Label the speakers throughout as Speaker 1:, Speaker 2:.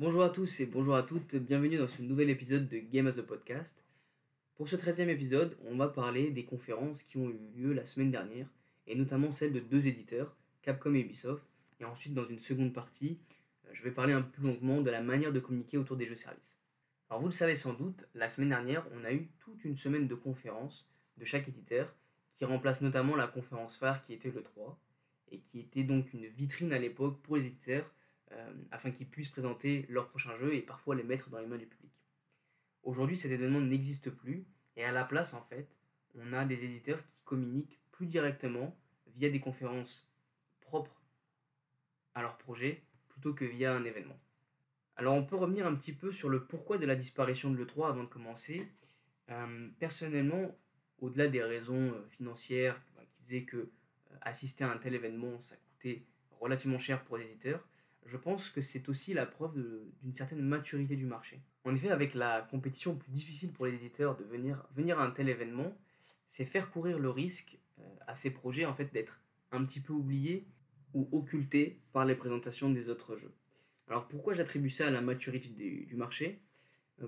Speaker 1: Bonjour à tous et bonjour à toutes, bienvenue dans ce nouvel épisode de Game as a Podcast. Pour ce 13e épisode, on va parler des conférences qui ont eu lieu la semaine dernière, et notamment celle de deux éditeurs, Capcom et Ubisoft, et ensuite dans une seconde partie, euh, je vais parler un peu plus longuement de la manière de communiquer autour des jeux-services. Alors vous le savez sans doute, la semaine dernière, on a eu toute une semaine de conférences de chaque éditeur, qui remplace notamment la conférence phare qui était le 3, et qui était donc une vitrine à l'époque pour les éditeurs, afin qu'ils puissent présenter leurs prochains jeux et parfois les mettre dans les mains du public. Aujourd'hui, cet événement n'existe plus, et à la place, en fait, on a des éditeurs qui communiquent plus directement via des conférences propres à leur projet plutôt que via un événement. Alors on peut revenir un petit peu sur le pourquoi de la disparition de l'E3 avant de commencer. Euh, personnellement, au-delà des raisons euh, financières qui faisaient que euh, assister à un tel événement, ça coûtait relativement cher pour les éditeurs, je pense que c'est aussi la preuve d'une certaine maturité du marché. En effet, avec la compétition plus difficile pour les éditeurs de venir, à un tel événement, c'est faire courir le risque à ces projets en fait d'être un petit peu oubliés ou occultés par les présentations des autres jeux. Alors pourquoi j'attribue ça à la maturité du, marché?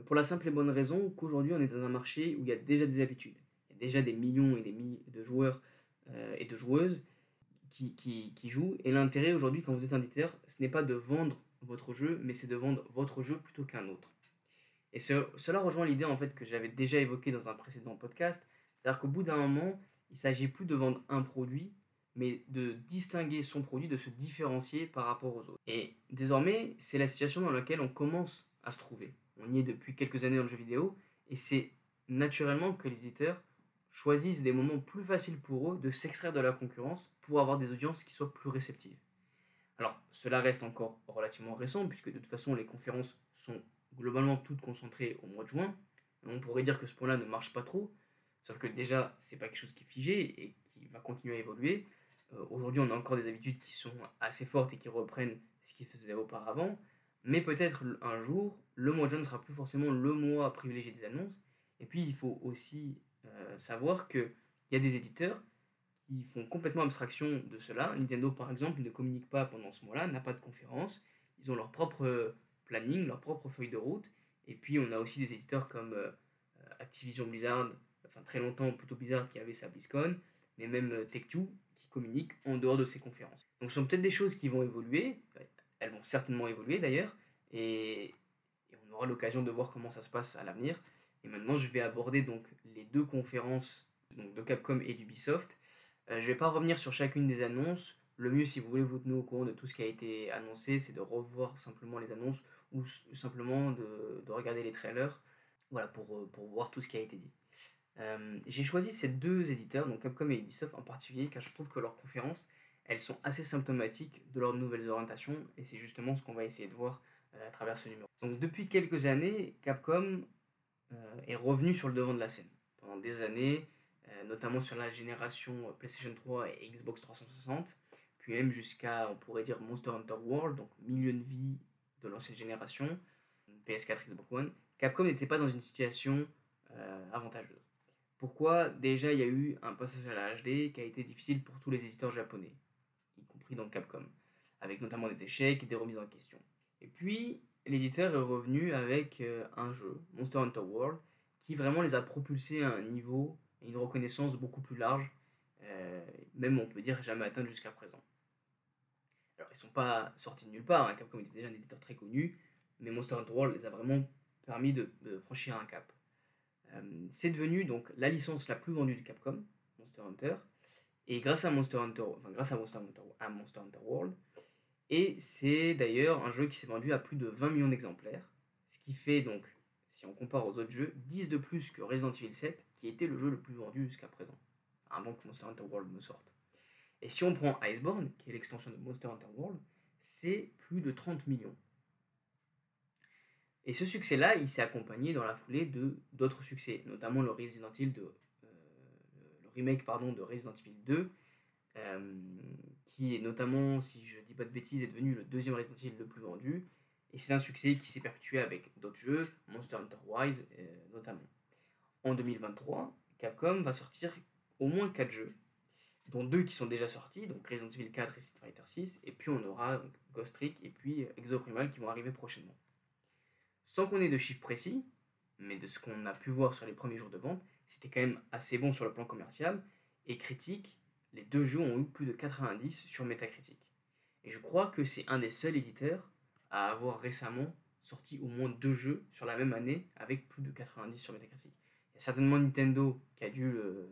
Speaker 1: Pour la simple et bonne raison qu'aujourd'hui on est dans un marché où il y a déjà des habitudes déjà des millions et des milliers de joueurs euh, et de joueuses qui, jouent. Et l'intérêt aujourd'hui, quand vous êtes un éditeur, ce n'est pas de vendre votre jeu, mais c'est de vendre votre jeu plutôt qu'un autre. Et cela rejoint l'idée en fait que j'avais déjà évoquée dans un précédent podcast, c'est-à-dire qu'au bout d'un moment, il s'agit plus de vendre un produit, mais de distinguer son produit, de se différencier par rapport aux autres. Et désormais, c'est la situation dans laquelle on commence à se trouver. On y est depuis quelques années dans le jeu vidéo, et c'est naturellement que les éditeurs choisissent des moments plus faciles pour eux de s'extraire de la concurrence pour avoir des audiences qui soient plus réceptives. Alors, cela reste encore relativement récent, puisque de toute façon, les conférences sont globalement toutes concentrées au mois de juin. On pourrait dire que ce point-là ne marche pas trop, sauf que déjà, c'est pas quelque chose qui est figé et qui va continuer à évoluer. Euh, aujourd'hui, on a encore des habitudes qui sont assez fortes et qui reprennent ce qui faisait auparavant, mais peut-être un jour, le mois de juin ne sera plus forcément le mois privilégié des annonces. Et puis, il faut aussi euh, savoir qu'il y a des éditeurs qui font complètement abstraction de cela. Nintendo, par exemple, ne communique pas pendant ce mois-là, n'a pas de conférence. Ils ont leur propre planning, leur propre feuille de route. Et puis, on a aussi des éditeurs comme euh, Activision Blizzard, enfin très longtemps plutôt Blizzard qui avait sa BlizzCon, mais même euh, Tech2 qui communique en dehors de ces conférences. Donc, ce sont peut-être des choses qui vont évoluer. Elles vont certainement évoluer d'ailleurs. Et, et on aura l'occasion de voir comment ça se passe à l'avenir. Et maintenant, je vais aborder donc les deux conférences donc de Capcom et d'Ubisoft. Euh, je ne vais pas revenir sur chacune des annonces. Le mieux, si vous voulez vous tenir au courant de tout ce qui a été annoncé, c'est de revoir simplement les annonces ou simplement de, de regarder les trailers voilà, pour, euh, pour, voir tout ce qui a été dit. Euh, j'ai choisi ces deux éditeurs, donc Capcom et Ubisoft en particulier, car je trouve que leurs conférences, elles sont assez symptomatiques de leurs nouvelles orientations, et c'est justement ce qu'on va essayer de voir à travers ce numéro. Donc depuis quelques années, Capcom est revenu sur le devant de la scène. Pendant des années, notamment sur la génération PlayStation 3 et Xbox 360, puis même jusqu'à, on pourrait dire, Monster Hunter World, donc milieu de vie de l'ancienne génération, PS4, Xbox One, Capcom n'était pas dans une situation euh, avantageuse. Pourquoi? Déjà, il y a eu un passage à la HD qui a été difficile pour tous les éditeurs japonais, y compris dans Capcom, avec notamment des échecs et des remises en question. Et puis, l'éditeur est revenu avec euh, un jeu, Monster Hunter World, qui vraiment les a propulsés à un niveau et une reconnaissance beaucoup plus large, euh, même on peut dire jamais atteint jusqu'à présent. Alors ils ne sont pas sortis de nulle part, hein, Capcom était déjà un éditeur très connu, mais Monster Hunter World les a vraiment permis de, franchir un cap. Euh, c'est devenu donc la licence la plus vendue de Capcom, Monster Hunter, et grâce à Monster Hunter, enfin, grâce à Monster Hunter, à Monster Hunter World, et c'est d'ailleurs un jeu qui s'est vendu à plus de 20 millions d'exemplaires, ce qui fait donc, si on compare aux autres jeux, 10 de plus que Resident Evil 7, qui était le jeu le plus vendu jusqu'à présent, avant que Monster Hunter World me sorte. Et si on prend Iceborne, qui est l'extension de Monster Hunter World, c'est plus de 30 millions. Et ce succès-là, il s'est accompagné dans la foulée de d'autres succès, notamment le Resident Evil euh, le remake pardon, de Resident Evil 2, euh, qui est notamment, si je dis pas de bêtises, est devenu le deuxième Resident Evil le plus vendu. Et c'est un succès qui s'est perpétué avec d'autres jeux, Monster Hunter Rise euh, notamment. En 2023, Capcom va sortir au moins 4 jeux, dont deux qui sont déjà sortis, donc Resident Evil 4 et Street Fighter 6, et puis on aura Ghost Trick et puis Exoprimal qui vont arriver prochainement. sans qu'on ait de chiffres précis, mais de ce qu'on a pu voir sur les premiers jours de vente, c'était quand même assez bon sur le plan commercial et critique. Les deux jeux ont eu plus de 90 sur Metacritic. Et je crois que c'est un des seuls éditeurs à avoir récemment sorti au moins deux jeux sur la même année avec plus de 90 sur Metacritic. Certainement Nintendo qui a dû le,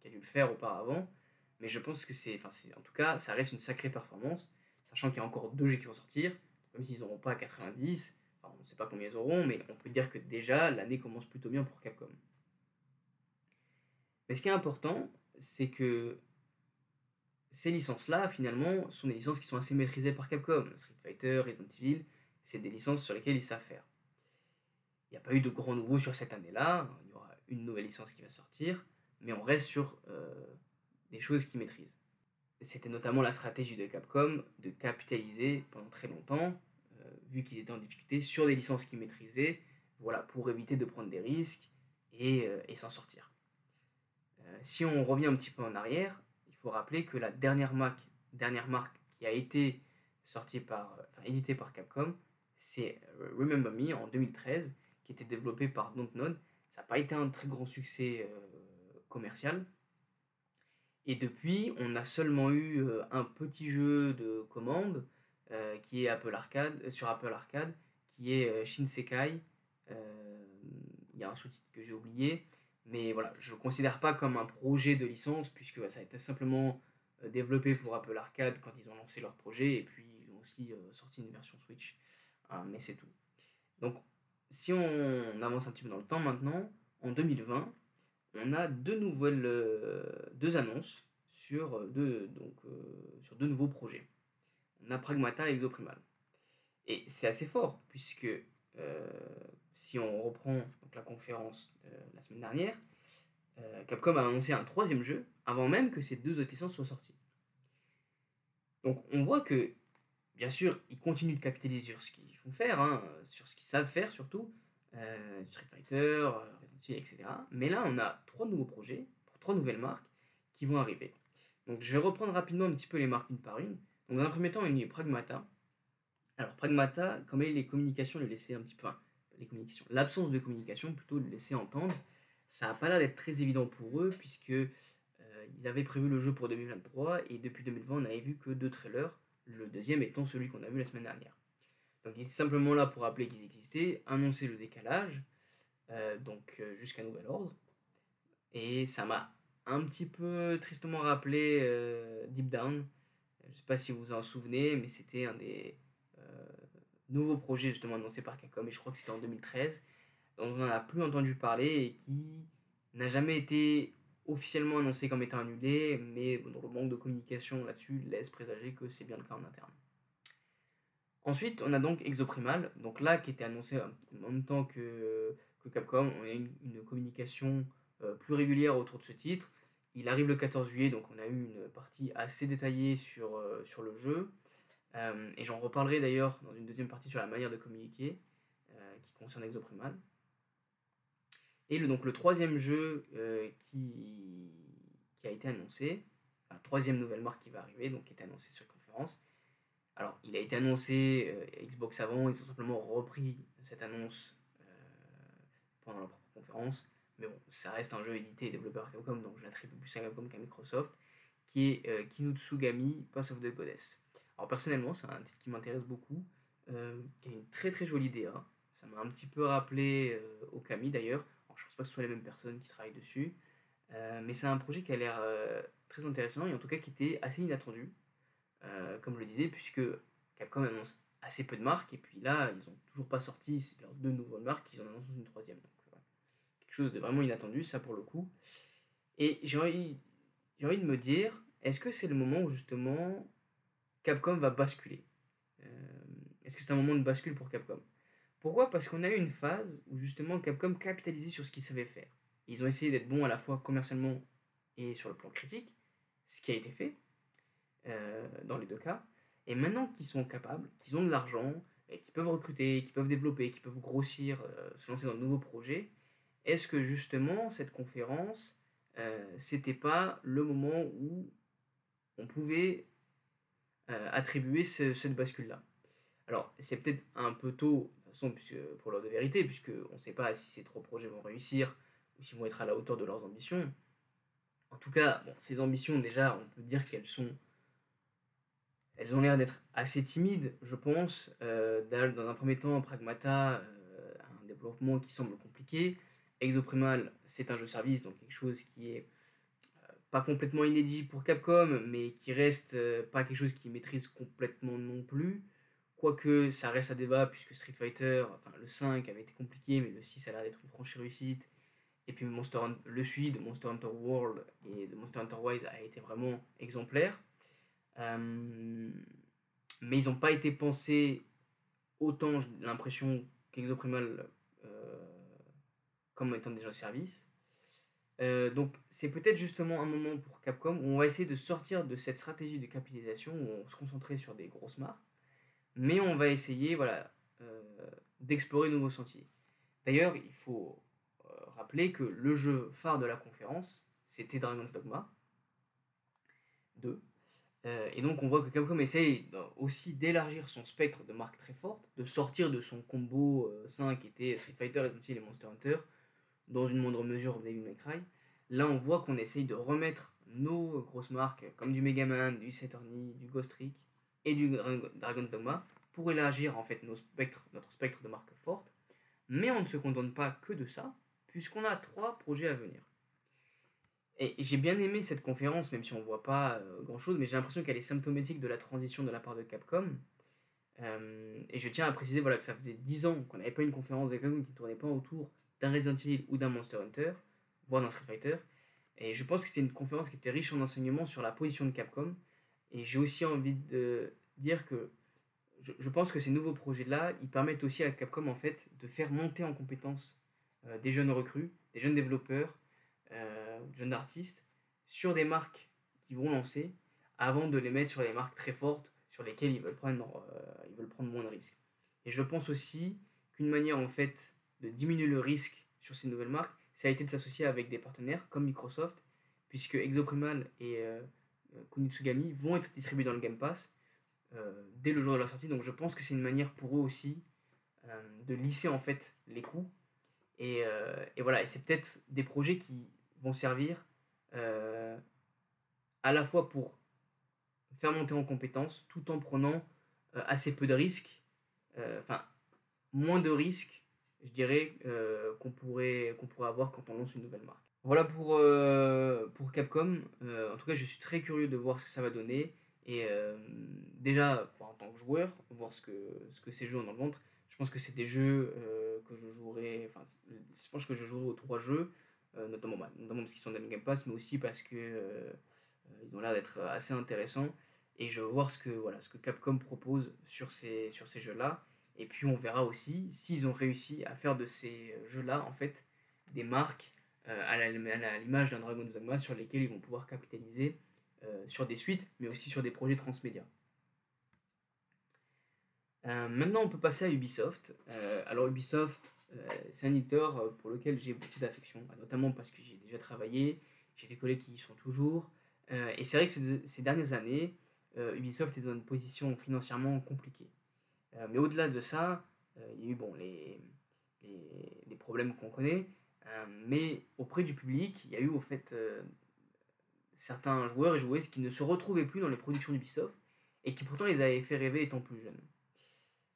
Speaker 1: qui a dû le faire auparavant, mais je pense que c'est, enfin, en tout cas, ça reste une sacrée performance, sachant qu'il y a encore deux jeux qui vont sortir, même s'ils n'auront pas 90, on ne sait pas combien ils auront, mais on peut dire que déjà l'année commence plutôt bien pour Capcom. Mais ce qui est important, c'est que ces licences-là, finalement, sont des licences qui sont assez maîtrisées par Capcom. Street Fighter, Resident Evil, c'est des licences sur lesquelles ils savent faire. Il n'y a pas eu de grands nouveaux sur cette année-là. Une nouvelle licence qui va sortir, mais on reste sur euh, des choses qu'ils maîtrisent. C'était notamment la stratégie de Capcom de capitaliser pendant très longtemps, euh, vu qu'ils étaient en difficulté, sur des licences qu'ils maîtrisaient, voilà, pour éviter de prendre des risques et, euh, s'en sortir. si on revient un petit peu en arrière, il faut rappeler que la dernière marque, dernière marque qui a été sortie par, enfin, éditée par Capcom, c'est Remember Me en 2013, qui était développé par Dontnod. N'a pas été un très grand succès euh, commercial. Et depuis, on a seulement eu euh, un petit jeu de commande qui est Apple Arcade, sur Apple Arcade, qui est Shinsekai. Il y a un sous-titre que j'ai oublié. Mais voilà, je ne considère pas comme un projet de licence, puisque ça a été simplement développé pour Apple Arcade quand ils ont lancé leur projet, et puis ils ont aussi sorti une version Switch ah, mais c'est tout. Donc, si on avance un petit peu dans le temps maintenant, en 2020, on a deux nouvelles euh, deux annonces sur euh, deux, donc, euh, sur deux nouveaux projets. On a Pragmata et Exoprimal. Et c'est assez fort, puisque si on reprend la conférence la semaine dernière, Capcom a annoncé un troisième jeu avant même que ces deux autres licences soient sorties. Donc on voit que bien sûr, ils continuent de capitaliser sur ce qu'ils font faire, hein, sur ce qu'ils savent faire surtout, euh, Street Fighter, euh, etc. Mais là, on a trois nouveaux projets, pour trois nouvelles marques qui vont arriver. Donc je vais reprendre rapidement un petit peu les marques une par une. Donc dans un premier temps, il y a Pragmata. Alors Pragmata, comme les communications le laissaient un petit peu, les communications, l'absence de communication plutôt le laisser entendre, ça n'a pas l'air d'être très évident pour eux puisque euh, ils avaient prévu le jeu pour 2023 et depuis 2020 on n'avait vu que deux trailers le deuxième étant celui qu'on a vu la semaine dernière. Donc il est simplement là pour rappeler qu'ils existaient, annoncer le décalage, euh, donc euh, jusqu'à nouvel ordre. Et ça m'a un petit peu tristement rappelé euh, Deep Down. Je ne sais pas si vous vous en souvenez, mais c'était un des nouveaux projets justement annoncés par Capcom, et je crois que c'était en 2013, dont on n'en a plus entendu parler et qui n'a jamais été officiellement annoncé comme étant annulé, mais le manque de communication là-dessus laisse présager que c'est bien le cas en interne. Ensuite, on a donc Exoprimal, donc là qui était annoncé en même temps que, que Capcom, on a une, une communication euh, plus régulière autour de ce titre. Il arrive le 14 juillet, donc on a eu une partie assez détaillée sur, euh, sur le jeu. Euh, et j'en reparlerai d'ailleurs dans une deuxième partie sur la manière de communiquer qui concerne Exoprimal. Et le, donc le troisième jeu euh, qui, qui a été annoncé, la troisième nouvelle marque qui va arriver, donc qui est annoncée sur conférence. Alors, il a été annoncé euh, Xbox avant, ils ont simplement repris cette annonce euh, pendant leur propre conférence. Mais bon, ça reste un jeu édité et développé par Capcom, donc je l'attribue plus à Capcom qu'à Microsoft, qui est Kinutsugami Pass of the Goddess. Alors personnellement, c'est un titre qui m'intéresse beaucoup, qui a une très très jolie DA. Ça m'a un petit peu rappelé Okami d'ailleurs, je pense pas que ce soit les mêmes personnes qui travaillent dessus. Euh, mais c'est un projet qui a l'air euh, très intéressant et en tout cas qui était assez inattendu, euh, comme je le disais, puisque Capcom annonce assez peu de marques et puis là, ils ont toujours pas sorti leurs deux nouvelles marques, ils en annoncent une troisième. Donc, Quelque chose de vraiment inattendu, ça pour le coup. Et j'ai envie, j'ai envie de me dire, est-ce que c'est le moment où justement Capcom va basculer? Est-ce que c'est un moment de bascule pour Capcom? Pourquoi? Parce qu'on a eu une phase où justement Capcom capitalisait sur ce qu'ils savaient faire. Ils ont essayé d'être bons à la fois commercialement et sur le plan critique, ce qui a été fait euh, dans les deux cas. Et maintenant qu'ils sont capables, qu'ils ont de l'argent, et qu'ils peuvent recruter, qu'ils peuvent développer, qu'ils peuvent grossir, euh, se lancer dans de nouveaux projets, est-ce que justement cette conférence, euh, c'était pas le moment où on pouvait attribuer cette bascule-là? Alors, c'est peut-être un peu tôt, façon, puisque, pour l'heure de vérité, puisqu'on ne sait pas si ces trois projets vont réussir ou s'ils vont être à la hauteur de leurs ambitions. En tout cas, ces ambitions, déjà, on peut dire qu'elles sont. Elles ont l'air d'être assez timides, je pense. Euh, dans un premier temps, Pragmata, euh, un développement qui semble compliqué. Exoprimal, c'est un jeu service, donc quelque chose qui est euh, pas complètement inédit pour Capcom, mais qui reste euh, pas quelque chose qu'ils maîtrise complètement non plus. Quoique ça reste à débat, puisque Street Fighter, enfin le 5 avait été compliqué, mais le 6 a l'air d'être une franchise réussite. Et puis Monster le suite de Monster Hunter World et de Monster Hunter Rise a été vraiment exemplaire. Euh, mais ils n'ont pas été pensés autant, j'ai l'impression, qu'Exoprimal euh, comme étant déjà service. Euh, donc c'est peut-être justement un moment pour Capcom où on va essayer de sortir de cette stratégie de capitalisation où on se concentrait sur des grosses marques mais on va essayer voilà, euh, d'explorer de nouveaux sentiers. D'ailleurs, il faut euh, rappeler que le jeu phare de la conférence, c'était Dragon's Dogma 2. Euh, et donc on voit que Capcom essaye aussi d'élargir son spectre de marques très fortes, de sortir de son combo 5 qui était Street Fighter, Resident Evil et Monster Hunter, dans une moindre mesure Devil May Cry. Là on voit qu'on essaye de remettre nos grosses marques comme du Mega Man, du Saturny, du Ghost Trick, et du Dragon's Dogma pour élargir en fait nos spectres, notre spectre de marques fortes. Mais on ne se contente pas que de ça, puisqu'on a trois projets à venir. Et j'ai bien aimé cette conférence, même si on ne voit pas euh, grand-chose, mais j'ai l'impression qu'elle est symptomatique de la transition de la part de Capcom. Euh, et je tiens à préciser voilà, que ça faisait 10 ans qu'on n'avait pas une conférence de Capcom qui ne tournait pas autour d'un Resident Evil ou d'un Monster Hunter, voire d'un Street Fighter. Et je pense que c'était une conférence qui était riche en enseignements sur la position de Capcom, et j'ai aussi envie de dire que je, pense que ces nouveaux projets-là, ils permettent aussi à Capcom en fait de faire monter en compétence euh, des jeunes recrues, des jeunes développeurs, euh, jeunes artistes sur des marques qu'ils vont lancer avant de les mettre sur des marques très fortes sur lesquelles ils veulent prendre, euh, ils veulent prendre moins de risques. Et je pense aussi qu'une manière en fait de diminuer le risque sur ces nouvelles marques, ça a été de s'associer avec des partenaires comme Microsoft, puisque Exoprimal et Kunitsugami vont être distribués dans le Game Pass euh, dès le jour de la sortie. Donc je pense que c'est une manière pour eux aussi euh, de lisser en fait les coûts. Et, voilà, et c'est peut-être des projets qui vont servir à la fois pour faire monter en compétences tout en prenant assez peu de risques, enfin moins de risques, je dirais, qu'on pourrait avoir quand on lance une nouvelle marque. Voilà pour, euh, Capcom. Euh, en tout cas, je suis très curieux de voir ce que ça va donner. Et euh, déjà, en tant que joueur, voir ce que, ce que ces jeux ont dans le. Je pense que c'est des jeux que je jouerai. Enfin, je pense que je jouerai aux trois jeux, notamment, bah, notamment parce qu'ils sont dans le Game Pass, mais aussi parce que ils ont l'air d'être assez intéressants. Et je veux voir ce que, voilà, ce que Capcom propose sur ces, sur ces jeux-là. Et puis on verra aussi s'ils ont réussi à faire de ces jeux-là, en fait, des marques à l'image d'un Dragon's Dogma sur lesquels ils vont pouvoir capitaliser euh, sur des suites, mais aussi sur des projets transmédia. Euh, maintenant, on peut passer à Ubisoft. alors, Ubisoft, c'est un éditeur pour lequel j'ai beaucoup d'affection, notamment parce que j'ai déjà travaillé, j'ai des collègues qui y sont toujours. et c'est vrai que ces, dernières années, Ubisoft est dans une position financièrement compliquée. mais au-delà de ça, il y a eu bon, les, problèmes qu'on connaît, euh, mais auprès du public, il y a eu au fait euh, certains joueurs et joueuses qui ne se retrouvaient plus dans les productions d'Ubisoft et qui pourtant les avaient fait rêver étant plus jeunes.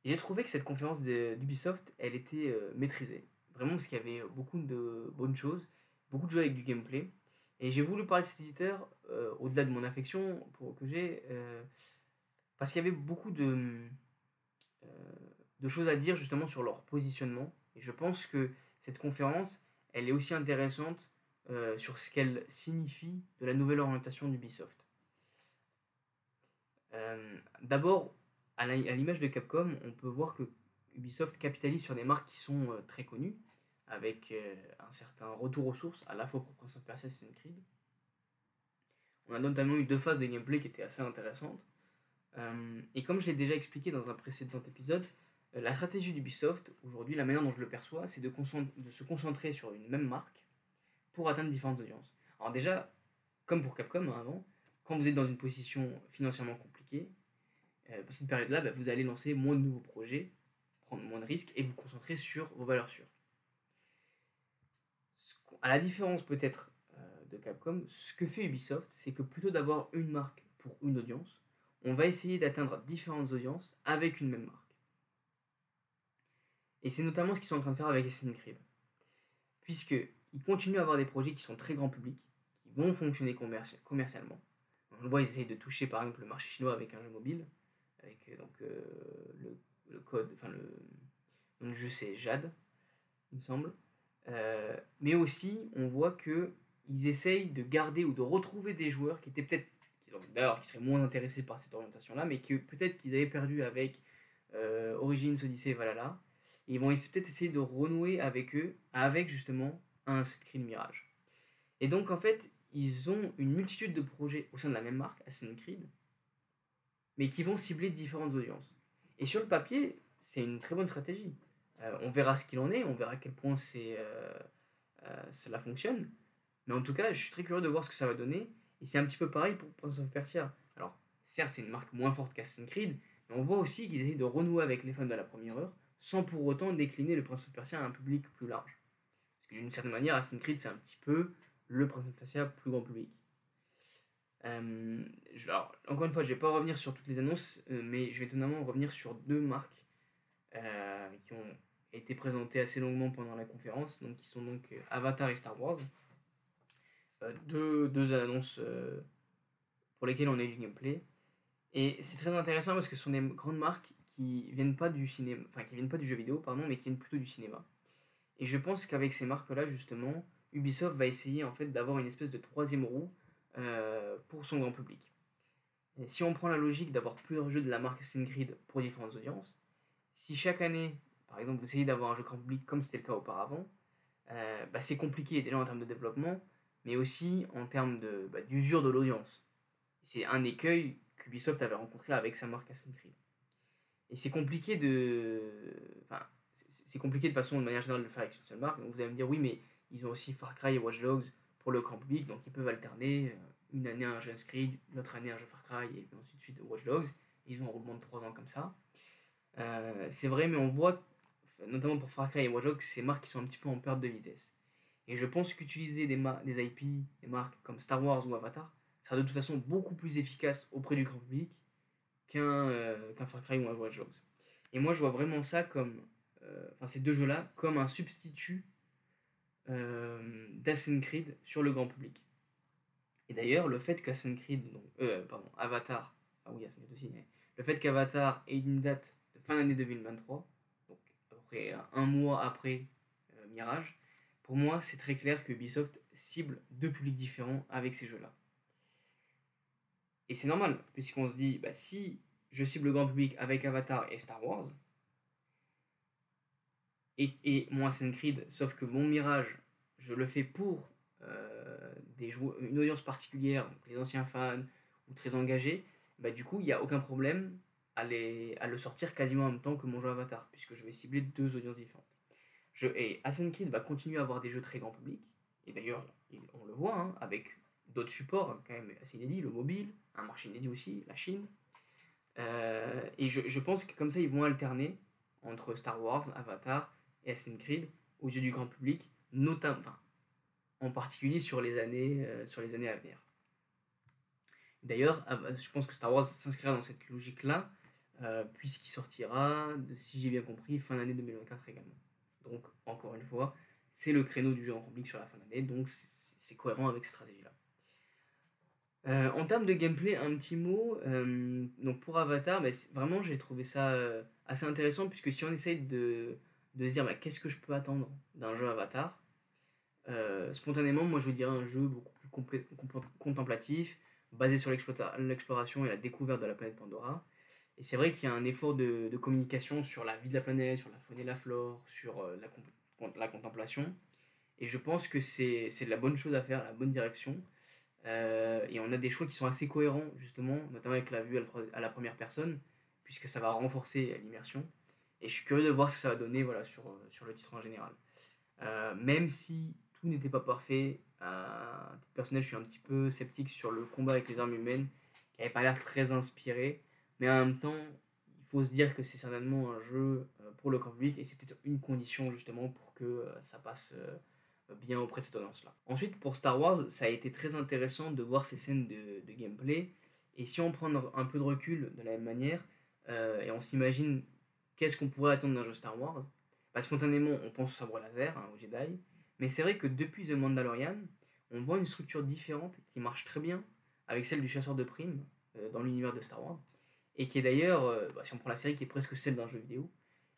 Speaker 1: J'ai trouvé que cette conférence d'Ubisoft, elle était euh, maîtrisée. Vraiment parce qu'il y avait beaucoup de bonnes choses, beaucoup de jeux avec du gameplay. Et j'ai voulu parler de cet éditeur, au-delà de mon affection que j'ai, parce qu'il y avait beaucoup de choses à dire justement sur leur positionnement. Et je pense que cette conférence, elle est aussi intéressante euh, sur ce qu'elle signifie de la nouvelle orientation d'Ubisoft. Euh, D'abord, à l'image de Capcom, on peut voir que Ubisoft capitalise sur des marques qui sont euh, très connues, avec un certain retour aux sources, à la fois pour Prince of Persia et Creed. On a notamment eu deux phases de gameplay qui étaient assez intéressantes. et comme je l'ai déjà expliqué dans un précédent épisode, la stratégie d'Ubisoft, aujourd'hui, la manière dont je le perçois, c'est de, se concentrer sur une même marque pour atteindre différentes audiences. Alors déjà, comme pour Capcom hein, avant, quand vous êtes dans une position financièrement compliquée, euh, cette période-là, bah, vous allez lancer moins de nouveaux projets, prendre moins de risques et vous concentrer sur vos valeurs sûres. À la différence peut-être euh, de Capcom, ce que fait Ubisoft, c'est que plutôt d'avoir une marque pour une audience, on va essayer d'atteindre différentes audiences avec une même marque. Et c'est notamment ce qu'ils sont en train de faire avec Assassin's Creed. Puisqu'ils continuent à avoir des projets qui sont très grand public, qui vont fonctionner commercialement. On le voit, ils essayent de toucher par exemple le marché chinois avec un jeu mobile, avec euh, donc, euh, le, code, enfin le, jeu c'est Jade, il me semble. Euh, mais aussi, on voit que ils essayent de garder ou de retrouver des joueurs qui étaient peut-être, d'ailleurs, qui seraient moins intéressés par cette orientation-là, mais que peut-être qu'ils avaient perdu avec Origins, Odyssey ils vont peut-être essayer de renouer avec eux, avec justement un Assassin's Creed Mirage. Et donc en fait, ils ont une multitude de projets au sein de la même marque, Assassin's Creed, mais qui vont cibler différentes audiences. Et sur le papier, c'est une très bonne stratégie. Euh, on verra ce qu'il en est, on verra à quel point c'est, euh, euh, cela fonctionne. Mais en tout cas, je suis très curieux de voir ce que ça va donner. Et c'est un petit peu pareil pour Prince of Persia. Alors, certes, c'est une marque moins forte qu'Assassin's Creed, mais on voit aussi qu'ils essayent de renouer avec les fans de la première heure, sans pour autant décliner le Prince of Persia à un public plus large. Parce que d'une certaine manière, Assassin's Creed, c'est un petit peu le Prince of Persia plus grand public. Euh, alors, encore une fois, je ne vais pas revenir sur toutes les annonces, euh, mais je vais étonnamment revenir sur deux marques euh, qui ont été présentées assez longuement pendant la conférence, donc qui sont donc Avatar et Star Wars. deux, deux annonces pour lesquelles on a eu du gameplay. Et c'est très intéressant parce que ce sont des grandes marques qui viennent pas du cinéma, enfin qui viennent pas du jeu vidéo, pardon, mais qui viennent plutôt du cinéma. Et je pense qu'avec ces marques-là, justement, Ubisoft va essayer en fait d'avoir une espèce de troisième roue euh, pour son grand public. Si on prend la logique d'avoir plusieurs jeux de la marque Assassin's Creed pour différentes audiences, si chaque année, par exemple, vous essayez d'avoir un jeu grand public comme c'était le cas auparavant, euh, bah, c'est compliqué déjà en termes de développement, mais aussi en termes bah, d'usure de l'audience. C'est un écueil qu'Ubisoft avait rencontré avec sa marque Assassin's Creed. Et c'est compliqué de. Enfin, c'est compliqué de façon, de manière générale, de faire avec une seule marque. Donc vous allez me dire, oui, mais ils ont aussi Far Cry et Watch Dogs pour le grand public, donc ils peuvent alterner euh, une année un jeu Creed, l'autre année un jeu Far Cry, et puis ensuite suite Watch Dogs. ils ont un roulement de 3 ans comme ça. Euh, c'est vrai, mais on voit, notamment pour Far Cry et Watch Dogs, ces marques qui sont un petit peu en perte de vitesse. Et je pense qu'utiliser des, des IP, des marques comme Star Wars ou Avatar, sera de toute façon beaucoup plus efficace auprès du grand public euh, qu'un Far Cry ou un Watch Dogs. Et moi, je vois vraiment ça comme, euh, enfin ces deux jeux-là, comme un substitut euh, d'Assassin's Creed sur le grand public. Et d'ailleurs, le fait qu'Assassin's Creed, pardon, Avatar, ah oui, Assassin's aussi, mais le fait qu'Avatar ait une date de fin d'année 2023, donc après un mois après Mirage, pour moi, c'est très clair que Ubisoft cible deux publics différents avec ces jeux-là. Et c'est normal, puisqu'on se dit, bah, si je cible le grand public avec Avatar et Star Wars, et, et mon Assassin's Creed, sauf que mon Mirage, je le fais pour euh, des une audience particulière, les anciens fans ou très engagés, bah, du coup, il n'y a aucun problème à, à le sortir quasiment en même temps que mon jeu Avatar, puisque je vais cibler deux audiences différentes. Je, et Assassin's Creed va continuer à avoir des jeux très grand public, et d'ailleurs, on le voit, hein, avec d'autres supports hein, quand même assez inédits, le mobile, un marché inédit aussi, la Chine. Euh, et je, je, pense que comme ça, ils vont alterner entre Star Wars, Avatar et Assassin's Creed aux yeux du grand public, notamment, en particulier sur les années, euh, sur les années à venir. D'ailleurs, je pense que Star Wars s'inscrira dans cette logique-là, euh, puisqu'il sortira, si j'ai bien compris, fin d'année 2024 également. Donc, encore une fois, c'est le créneau du jeu grand public sur la fin d'année, donc c'est cohérent avec cette stratégie-là. Euh, en termes de gameplay, un petit mot. Euh, donc pour Avatar, bah, vraiment j'ai trouvé ça euh, assez intéressant puisque si on essaye de, de se dire bah, qu'est-ce que je peux attendre d'un jeu Avatar, spontanément moi je dirais un jeu beaucoup plus contemplatif, basé sur l'exploration et la découverte de la planète Pandora. Et c'est vrai qu'il y a un effort de, de, communication sur la vie de la planète, sur la faune et la flore, sur la, la contemplation. Et je pense que c'est de la bonne chose à faire, la bonne direction. Euh, et on a des choix qui sont assez cohérents, justement, notamment avec la vue à la, première personne, puisque ça va renforcer l'immersion. Et je suis curieux de voir ce que ça va donner voilà, sur, sur le titre en général. Euh, même si tout n'était pas parfait, à titre personnel, je suis un petit peu sceptique sur le combat avec les armes humaines, qui n'avait pas l'air très inspiré. mais en même temps, il faut se dire que c'est certainement un jeu pour le grand public et c'est peut-être une condition justement pour que ça passe bien auprès de cette audience-là. Ensuite, pour Star Wars, ça a été très intéressant de voir ces scènes de, gameplay. Et si on prend un peu de recul de la même manière, et on s'imagine qu'est-ce qu'on pourrait attendre d'un jeu Star Wars, bah, spontanément, on pense au sabre laser, hein, au Jedi. Mais c'est vrai que depuis The Mandalorian, on voit une structure différente qui marche très bien avec celle du chasseur de primes euh, dans l'univers de Star Wars. Et qui est d'ailleurs, euh, bah, si on prend la série, qui est presque celle d'un jeu vidéo.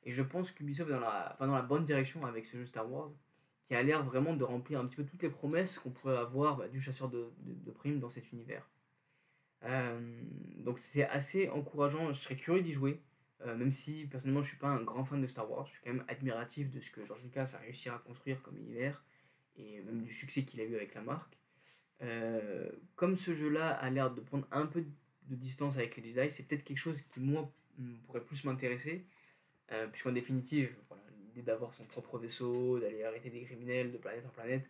Speaker 1: Et je pense qu'Ubisoft est dans la, dans la bonne direction avec ce jeu Star Wars, qui a l'air vraiment de remplir un petit peu toutes les promesses qu'on pourrait avoir bah, du chasseur de, primes dans cet univers. Euh, donc c'est assez encourageant, je serais curieux d'y jouer. Euh, même si personnellement je suis pas un grand fan de Star Wars, je suis quand même admiratif de ce que George Lucas a réussi à construire comme univers et même du succès qu'il a eu avec la marque. Euh, comme ce jeu-là a l'air de prendre un peu de distance avec les Jedi, c'est peut-être quelque chose qui moi pourrait plus m'intéresser, puisqu'en définitive, l'idée d'avoir son propre vaisseau, d'aller arrêter des criminels de planète en planète,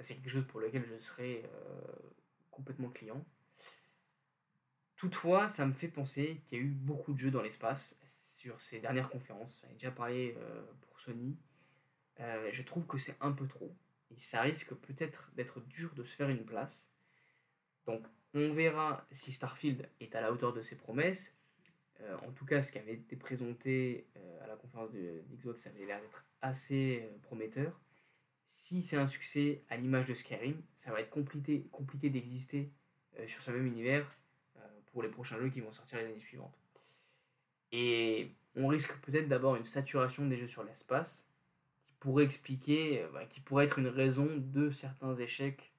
Speaker 1: c'est quelque chose pour lequel je serais complètement client. Toutefois, ça me fait penser qu'il y a eu beaucoup de jeux dans l'espace sur ces dernières conférences. J'en déjà parlé euh, pour Sony. Euh, je trouve que c'est un peu trop. Et ça risque peut-être d'être dur de se faire une place. Donc, on verra si Starfield est à la hauteur de ses promesses. Euh, en tout cas, ce qui avait été présenté à la conférence de Xbox, ça avait l'air d'être assez prometteur. Si c'est un succès à l'image de Skyrim, ça va être compliqué, compliqué d'exister sur ce même univers pour les prochains jeux qui vont sortir les années suivantes. Et on risque peut-être d'avoir une saturation des jeux sur l'espace qui pourrait expliquer, euh, bah, qui pourrait être une raison de certains échecs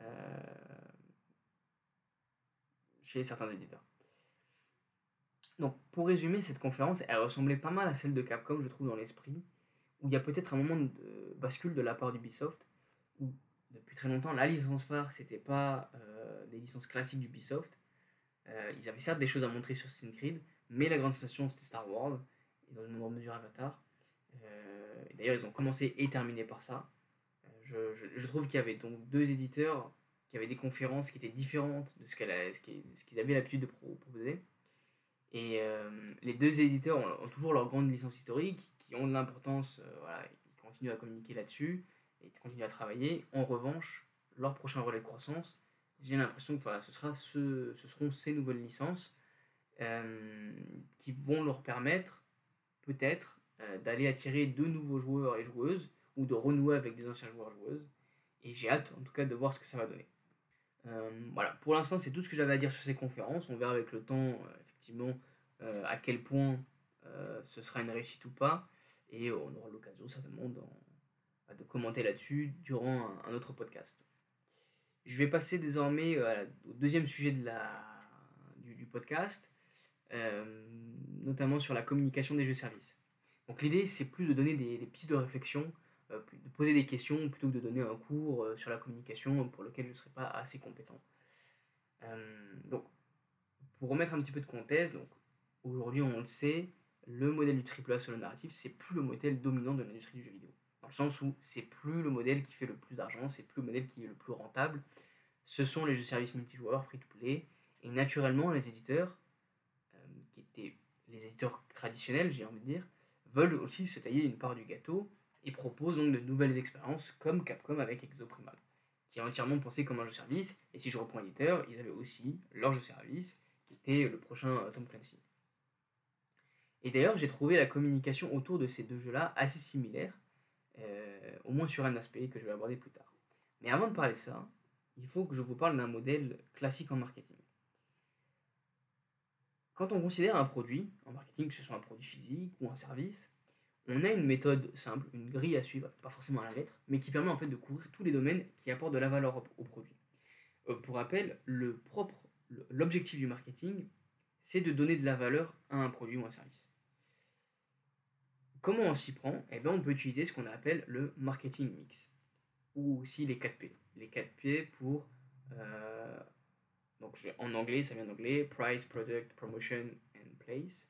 Speaker 1: euh, chez certains éditeurs. Donc pour résumer, cette conférence, elle ressemblait pas mal à celle de Capcom, je trouve, dans l'esprit, où il y a peut-être un moment de bascule de la part d'Ubisoft, où depuis très longtemps, la licence phare, c'était pas euh, des licences classiques d'Ubisoft, euh, ils avaient certes des choses à montrer sur Assassin's mais la grande station c'était Star Wars, et dans une moindre mesure Avatar. Euh, D'ailleurs, ils ont commencé et terminé par ça. Euh, je, je, trouve qu'il y avait donc deux éditeurs qui avaient des conférences qui étaient différentes de ce qu'ils avaient l'habitude de proposer. Et euh, les deux éditeurs ont, toujours leur grande licence historique, qui ont de l'importance, voilà, ils continuent à communiquer là-dessus, et continuent à travailler. En revanche, leur prochain relais de croissance, j'ai l'impression que voilà, ce, sera ce, ce seront ces nouvelles licences euh, qui vont leur permettre peut-être euh, d'aller attirer de nouveaux joueurs et joueuses ou de renouer avec des anciens joueurs et joueuses. Et j'ai hâte en tout cas de voir ce que ça va donner. Euh, voilà, pour l'instant c'est tout ce que j'avais à dire sur ces conférences. On verra avec le temps effectivement à quel point ce sera une réussite ou pas. Et on aura l'occasion certainement de commenter là-dessus durant un autre podcast. Je vais passer désormais euh, au deuxième sujet de la, du, podcast, euh, notamment sur la communication des jeux services. Donc l'idée, c'est plus de donner des, pistes de réflexion, euh, de poser des questions, plutôt que de donner un cours sur la communication pour lequel je ne serais pas assez compétent. donc, pour remettre un petit peu de contexte, donc aujourd'hui on le sait, le modèle du AAA sur le narratif, c'est plus le modèle dominant de l'industrie du jeu vidéo dans le sens où c'est plus le modèle qui fait le plus d'argent, c'est plus le modèle qui est le plus rentable. Ce sont les jeux services multijoueurs, free-to-play, et naturellement les éditeurs, euh, qui étaient les éditeurs traditionnels, j'ai envie de dire, veulent aussi se tailler une part du gâteau et proposent donc de nouvelles expériences comme Capcom avec Exoprimal, qui est entièrement pensé comme un jeu service, et si je reprends l'éditeur, ils avaient aussi leur jeu service, était le prochain Tom Clancy. Et d'ailleurs, j'ai trouvé la communication autour de ces deux jeux-là assez similaire, euh, au moins sur un aspect que je vais aborder plus tard. Mais avant de parler de ça, il faut que je vous parle d'un modèle classique en marketing. Quand on considère un produit, en marketing, que ce soit un produit physique ou un service, on a une méthode simple, une grille à suivre, pas forcément à la lettre, mais qui permet en fait de couvrir tous les domaines qui apportent de la valeur au produit. Euh, pour rappel, le propre, l'objectif du marketing, c'est de donner de la valeur à un produit ou un service. Comment on s'y prend? Eh bien, on peut utiliser ce qu'on appelle le marketing mix, ou aussi les 4 P. Les 4 P pour, euh, en anglais, ça vient d'anglais, Price, Product, Promotion and Place.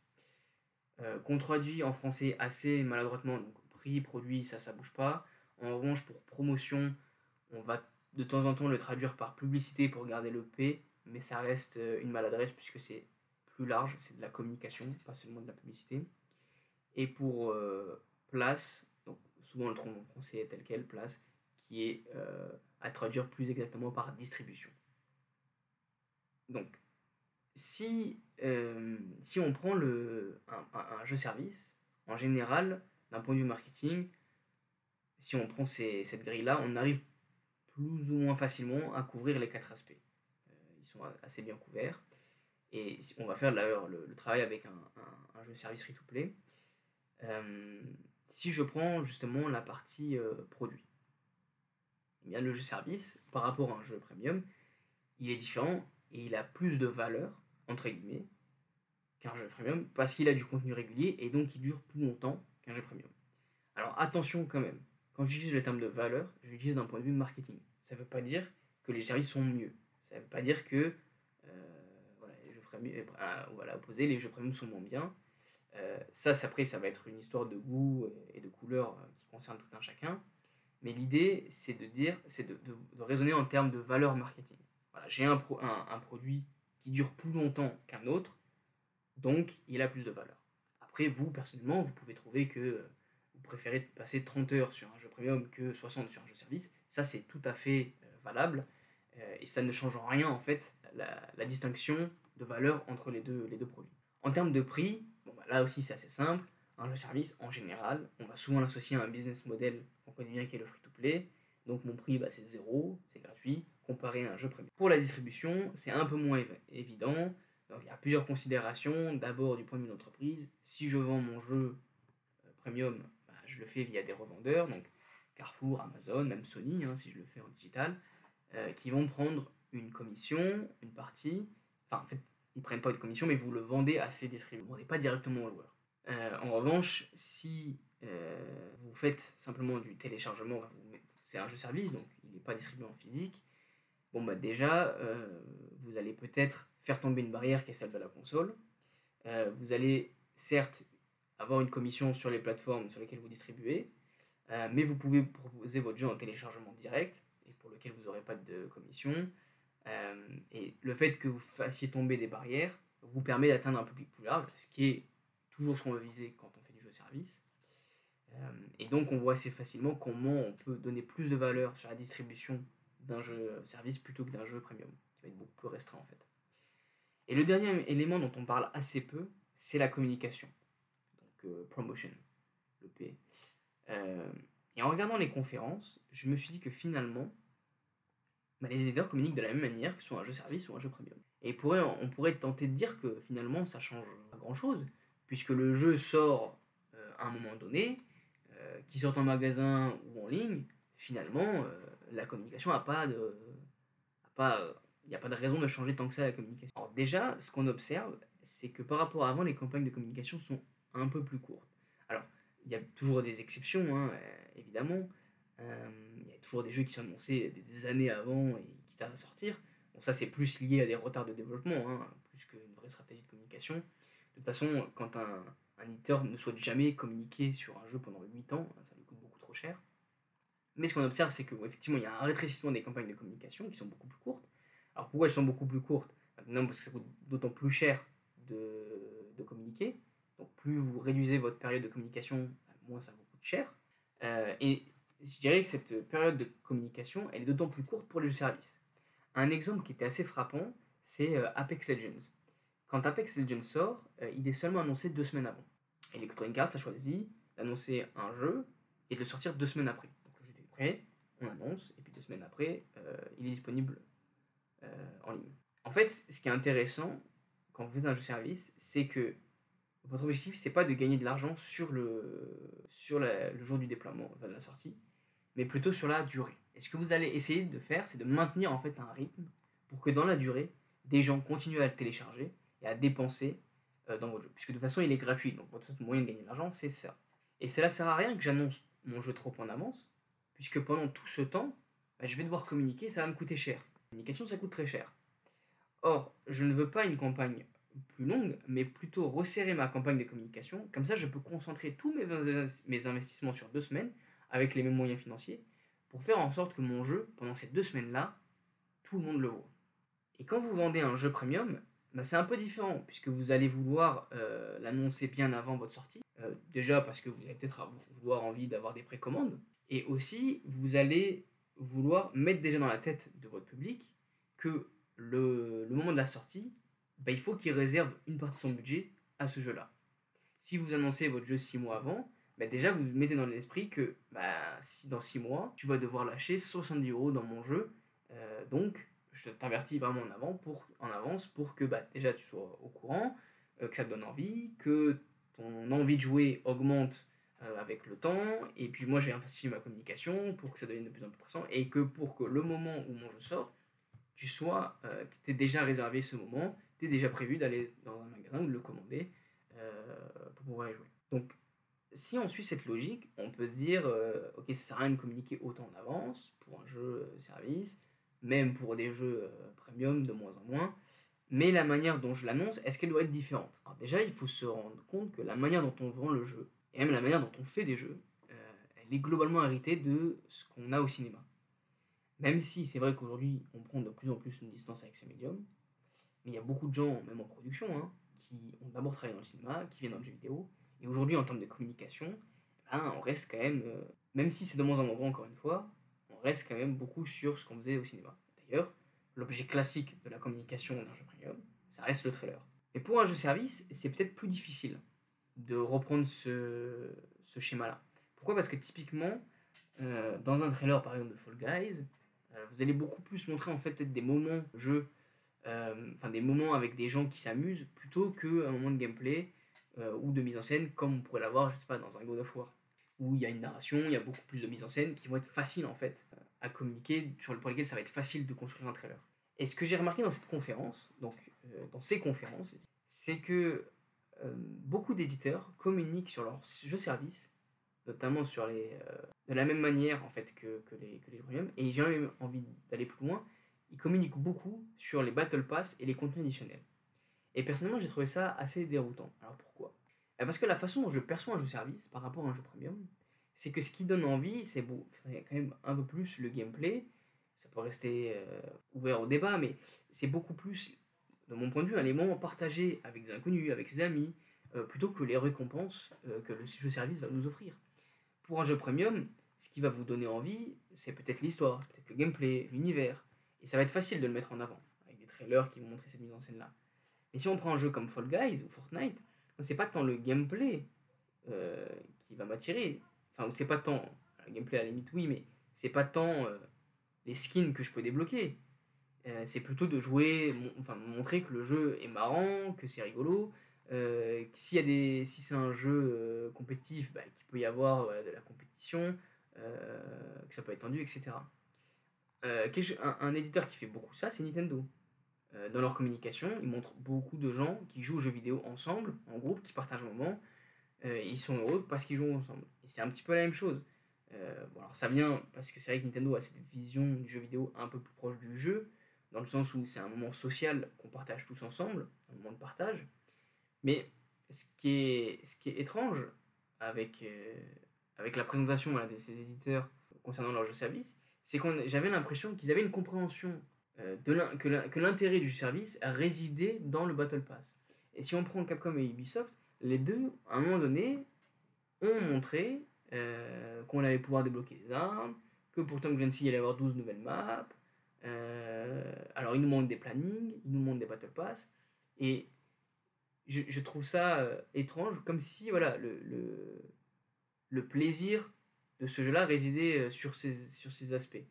Speaker 1: Euh, qu'on traduit en français assez maladroitement, donc prix, produit, ça, ça bouge pas. En revanche, pour promotion, on va de temps en temps le traduire par publicité pour garder le P, mais ça reste euh, une maladresse puisque c'est plus large, c'est de la communication, pas seulement de la publicité. Et pour euh, place, souvent le tronc en français est tel quel, place, qui est euh, à traduire plus exactement par distribution. Donc, si, on prend le, un, jeu-service, en général, d'un point de vue marketing, si on prend cette grille-là, on arrive plus ou moins facilement à couvrir les quatre aspects. Ils sont assez bien couverts. Et on va faire d'ailleurs le, travail avec un, un, jeu service free-to-play. Euh, si je prends justement la partie euh, produit, eh bien, le jeu service, par rapport à un jeu premium, il est différent et il a plus de valeur, entre guillemets, qu'un jeu premium, parce qu'il a du contenu régulier et donc il dure plus longtemps qu'un jeu premium. Alors attention quand même, quand j'utilise le terme de valeur, je l'utilise d'un point de vue marketing. Ça ne veut pas dire que les services sont mieux. Ça ne veut pas dire que euh, voilà, opposé, les jeux premium sont moins bien. Euh, ça, après, ça va être une histoire de goût et de couleur euh, qui concerne tout un chacun. Mais l'idée, c'est de dire, c'est de, raisonner en termes de valeur marketing. Voilà, j'ai un, produit qui dure plus longtemps qu'un autre, donc il a plus de valeur. Après, vous, personnellement, vous pouvez trouver que vous préférez passer 30 heures sur un jeu premium que 60 sur un jeu service. Ça, c'est tout à fait valable. Et ça ne change en rien, en fait, la, distinction de valeur entre les deux, les deux produits. En termes de prix, bon, bah, là aussi c'est assez simple. Un jeu service, en général, on va souvent l'associer à un business model qu'on connaît bien qui est le free-to-play. Donc mon prix, bah, c'est zéro, c'est gratuit, comparé à un jeu premium. Pour la distribution, c'est un peu moins évident. il y a plusieurs considérations. D'abord, du point de vue de l'entreprise, si je vends mon jeu euh, premium, bah, je le fais via des revendeurs, donc Carrefour, Amazon, même Sony, hein, si je le fais en digital, euh, qui vont prendre une commission, une partie, Enfin, en fait, ils prennent pas de commission, mais vous le vendez à ces distributeurs, et pas directement au joueur. Euh, en revanche, si euh, vous faites simplement du téléchargement, c'est un jeu service, donc il n'est pas distribué en physique, bon bah déjà, vous allez peut-être faire tomber une barrière qui est celle de la console. vous allez certes avoir une commission sur les plateformes sur lesquelles vous distribuez, mais vous pouvez proposer votre jeu en téléchargement direct, lequel vous n'aurez pas de commission. Euh, et le fait que vous fassiez tomber des barrières vous permet d'atteindre un public plus large, ce qui est toujours ce qu'on veut viser quand on fait du jeu service. Euh, et donc on voit assez facilement comment on peut donner plus de valeur sur la distribution d'un jeu service plutôt que d'un jeu premium, qui va être beaucoup plus restreint en fait. Et le dernier élément dont on parle assez peu, c'est la communication. Donc euh, promotion, le P. et en regardant les conférences, je me suis dit que finalement, bah, les éditeurs communiquent de la même manière que soit un jeu service ou un jeu premium. Et on pourrait tenter de dire que finalement ça change pas grand chose, puisque le jeu sort euh, à un moment donné, euh, qu'il sorte en magasin ou en ligne, finalement euh, la communication n'a pas de. il n'y a pas de raison de changer tant que ça la communication. Alors déjà, ce qu'on observe, c'est que par rapport à avant, les campagnes de communication sont un peu plus courtes. Alors, il y a toujours des exceptions, hein, évidemment. Euh, toujours des jeux qui sont annoncés des, années avant et qui tardent à sortir. Bon, ça, c'est plus lié à des retards de développement, hein, plus qu'une vraie stratégie de communication. De toute façon, quand un, un éditeur ne souhaite jamais communiquer sur un jeu pendant 8 ans, ça lui coûte beaucoup trop cher. Mais ce qu'on observe, c'est qu'effectivement, il y a un rétrécissement des campagnes de communication qui sont beaucoup plus courtes. Alors pourquoi elles sont beaucoup plus courtes? Non, parce que ça coûte d'autant plus cher de, de, communiquer. Donc plus vous réduisez votre période de communication, moins ça vous coûte cher. Euh, et je dirais que cette période de communication, elle est d'autant plus courte pour les jeux services. Un exemple qui était assez frappant, c'est euh, Apex Legends. Quand Apex Legends sort, euh, il est seulement annoncé deux semaines avant. Electronic Arts a choisi d'annoncer un jeu et de le sortir deux semaines après. Donc le jeu était prêt, on annonce, et puis deux semaines après, euh, il est disponible en ligne. En fait, ce qui est intéressant quand vous faites un jeu service, c'est que votre objectif, c'est pas de gagner de l'argent sur le, sur le jour du déploiement, de la sortie, mais plutôt sur la durée. Et ce que vous allez essayer de faire, c'est de maintenir en fait un rythme pour que dans la durée, des gens continuent à le télécharger et à dépenser euh, dans votre jeu. Puisque de toute façon, il est gratuit, donc votre moyen de gagner de l'argent, c'est ça. Et cela sert à rien que j'annonce mon jeu trop en avance, puisque pendant tout ce temps, bah, je vais devoir communiquer, ça va me coûter cher. La communication, ça coûte très cher. Or, je ne veux pas une campagne plus longue, mais plutôt resserrer ma campagne de communication. Comme ça, je peux concentrer tous mes investissements sur deux semaines avec les mêmes moyens financiers, pour faire en sorte que mon jeu, pendant ces deux semaines-là, tout le monde le voit. Et quand vous vendez un jeu premium, bah, c'est un peu différent, puisque vous allez vouloir euh, l'annoncer bien avant votre sortie. Euh, déjà parce que vous allez peut-être vouloir envie d'avoir des précommandes. Et aussi, vous allez vouloir mettre déjà dans la tête de votre public que le, moment de la sortie, bah, il faut qu'il réserve une partie de son budget à ce jeu-là. Si vous annoncez votre jeu 6 mois avant, bah, déjà vous mettez dans l'esprit que bah, si dans 6 mois, tu vas devoir lâcher 70 euros dans mon jeu. Euh, donc, je t'avertis vraiment en, avant pour, en avance pour que bah, déjà tu sois au courant, euh, que ça te donne envie, que ton envie de jouer augmente euh, avec le temps, et puis moi j'ai intensifié ma communication pour que ça devienne de plus en plus pressant, et que pour que le moment où mon jeu sort, tu sois, que tu aies déjà réservé ce moment, tu es déjà prévu d'aller dans un magasin ou de le commander pour pouvoir y jouer. Donc si on suit cette logique, on peut se dire, ok, ça sert à rien de communiquer autant en avance pour un jeu service, même pour des jeux euh, premium de moins en moins. Mais la manière dont je l'annonce, est-ce qu'elle doit être différente? Déjà, il faut se rendre compte que la manière dont on vend le jeu, et même la manière dont on fait des jeux, euh, elle est globalement héritée de ce qu'on a au cinéma. Même si c'est vrai qu'aujourd'hui, on prend de plus en plus une distance avec ce médium, mais il y a beaucoup de gens, même en production, hein, qui ont d'abord travaillé dans le cinéma, qui viennent dans le jeu vidéo, et aujourd'hui, en termes de communication, ben, on reste quand même, euh, même si c'est de moins en moins encore une fois, reste quand même beaucoup sur ce qu'on faisait au cinéma. D'ailleurs, l'objet classique de la communication d'un jeu premium, ça reste le trailer. Et pour un jeu service, c'est peut-être plus difficile de reprendre ce, schéma-là. Pourquoi? Parce que typiquement, euh, dans un trailer par exemple de Fall Guys, euh, vous allez beaucoup plus montrer en fait des moments jeu, des moments avec des gens qui s'amusent, plutôt qu'un moment de gameplay ou de mise en scène comme on pourrait l'avoir, je sais pas, dans un God of War où il y a une narration, il y a beaucoup plus de mise en scène qui vont être faciles en fait à communiquer, sur le, pour lesquels ça va être facile de construire un trailer. Et ce que j'ai remarqué dans cette conférence, donc euh, dans ces conférences, c'est que euh, beaucoup d'éditeurs communiquent sur leurs jeux service, notamment sur les, euh, de la même manière en fait que, que les, que les jeux premium, et j'ai même envie d'aller plus loin, ils communiquent beaucoup sur les Battle Pass et les contenus additionnels. Et personnellement, j'ai trouvé ça assez déroutant. Alors euh, parce que la façon dont je perçois un jeu service par rapport à un jeu premium, c'est que ce qui donne envie, c'est beau, quand même un peu plus le gameplay. Ça peut rester euh, ouvert au débat, mais c'est beaucoup plus, de mon point de vue, un élément partagé avec des inconnus, avec ses amis, euh, plutôt que les récompenses que le jeu service va nous offrir. Pour un jeu premium, ce qui va vous donner envie, c'est peut-être l'histoire, peut-être le gameplay, l'univers. Et ça va être facile de le mettre en avant, avec des trailers qui vont montrer cette mise en scène-là. Mais si on prend un jeu comme Fall Guys ou Fortnite, c'est pas tant le gameplay euh, qui va m'attirer. Enfin, c'est pas tant. Le gameplay à la limite, oui, mais c'est pas tant euh, les skins que je peux débloquer. Euh, c'est plutôt de jouer, enfin, montrer que le jeu est marrant, que c'est rigolo. Euh, y si c'est un jeu compétitif, bah, qu'il peut y avoir de la compétition, que ça peut être tendu, etc. Un, éditeur qui fait beaucoup ça, c'est Nintendo. Euh, dans leur communication, ils montrent beaucoup de gens qui jouent aux jeux vidéo ensemble, en groupe, qui partagent un moment. Euh, ils sont heureux parce qu'ils jouent ensemble. Et c'est un petit peu la même chose. Euh, alors ça vient parce que c'est vrai que Nintendo a cette vision du jeu vidéo un peu plus proche du jeu, dans le sens où c'est un moment social qu'on partage tous ensemble, un moment de partage. Mais ce qui est, ce qui est étrange avec, avec la présentation de ces éditeurs concernant leur jeu service, c'est que j'avais l'impression qu'ils avaient une compréhension euh, de que l'intérêt du service a résidé dans le Battle Pass. Et si on prend Capcom et Ubisoft, les deux, à un moment donné, ont montré euh, qu'on allait pouvoir débloquer des armes, que pour Tom Clancy, il allait y avoir 12 nouvelles maps. Euh, alors, il nous manque des plannings, il nous montrent des Battle Pass. Et je, trouve ça étrange, comme si voilà, le, plaisir de ce jeu-là résidait sur ces aspects.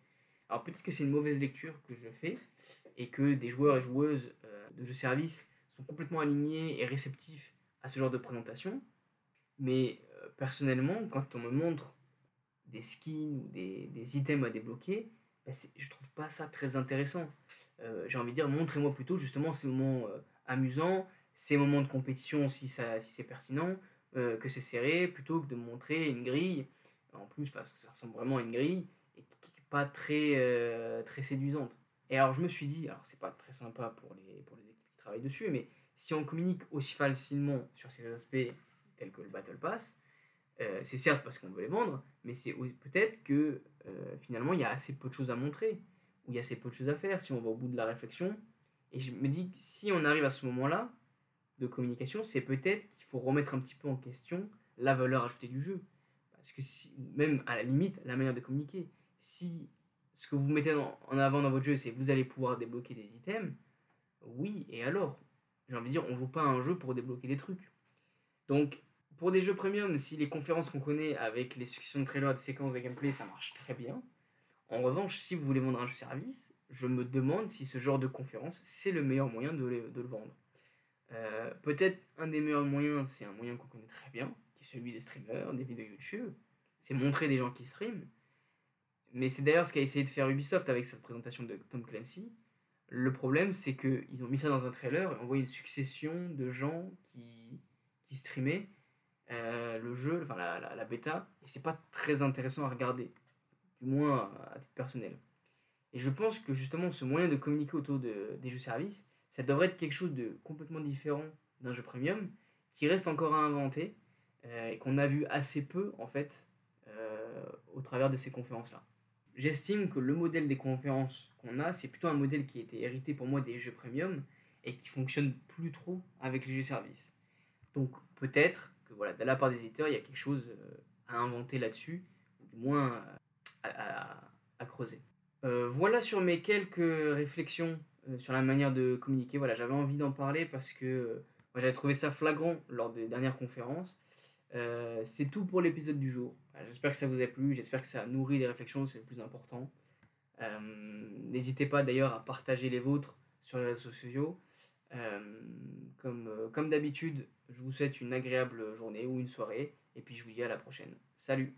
Speaker 1: Alors peut-être que c'est une mauvaise lecture que je fais et que des joueurs et joueuses euh, de jeux service sont complètement alignés et réceptifs à ce genre de présentation. Mais euh, personnellement, quand on me montre des skins ou des, des items à débloquer, bah je trouve pas ça très intéressant. Euh, j'ai envie de dire, montrez-moi plutôt justement ces moments amusants, ces moments de compétition si, si c'est pertinent, que c'est serré, plutôt que de montrer une grille. En plus, parce que ça ressemble vraiment à une grille pas très, euh, très séduisante. Et alors je me suis dit, alors c'est pas très sympa pour les, pour les équipes qui travaillent dessus, mais si on communique aussi facilement sur ces aspects tels que le Battle Pass, euh, c'est certes parce qu'on veut les vendre, mais c'est peut-être que euh, finalement il y a assez peu de choses à montrer, ou il y a assez peu de choses à faire. Si on va au bout de la réflexion, Et je me dis que si on arrive à ce moment-là de communication, c'est peut-être qu'il faut remettre un petit peu en question la valeur ajoutée du jeu. Parce que si, même à la limite, la manière de communiquer, si ce que vous mettez en avant dans votre jeu, c'est que vous allez pouvoir débloquer des items, oui, et alors? J'ai envie de dire, on joue pas à un jeu pour débloquer des trucs. Donc, pour des jeux premium, si les conférences qu'on connaît avec les successions de trailers, de séquences de gameplay, ça marche très bien. En revanche, si vous voulez vendre un jeu service, je me demande si ce genre de conférence, c'est le meilleur moyen de, le vendre. Euh, peut-être un des meilleurs moyens, c'est un moyen qu'on connaît très bien, qui est celui des streamers, des vidéos YouTube. C'est montrer des gens qui streament. Mais c'est d'ailleurs ce qu'a essayé de faire Ubisoft avec cette présentation de Tom Clancy. Le problème, c'est qu'ils ont mis ça dans un trailer et on voit une succession de gens qui, qui streamaient euh, le jeu, enfin la, la, bêta, et c'est pas très intéressant à regarder, du moins à, titre personnel. Et je pense que justement ce moyen de communiquer autour de, des jeux services, ça devrait être quelque chose de complètement différent d'un jeu premium, qui reste encore à inventer, euh, et qu'on a vu assez peu en fait euh, au travers de ces conférences-là. J'estime que le modèle des conférences qu'on a, c'est plutôt un modèle qui été hérité pour moi des jeux premium et qui fonctionne plus trop avec les jeux services. Donc peut-être voilà, de la part des éditeurs, il y a quelque chose euh, à inventer là-dessus, ou du moins à, creuser. Euh, voilà sur mes quelques réflexions euh, sur la manière de communiquer. Voilà, j'avais envie d'en parler parce que j'avais trouvé ça flagrant lors des dernières conférences. c'est tout pour l'épisode du jour. J'espère que ça vous a plu, j'espère que ça a nourri des réflexions, c'est le plus important. N'hésitez pas d'ailleurs à partager les vôtres sur les réseaux sociaux. comme comme d'habitude, je vous souhaite une agréable journée ou une soirée, et puis je vous dis à la prochaine. Salut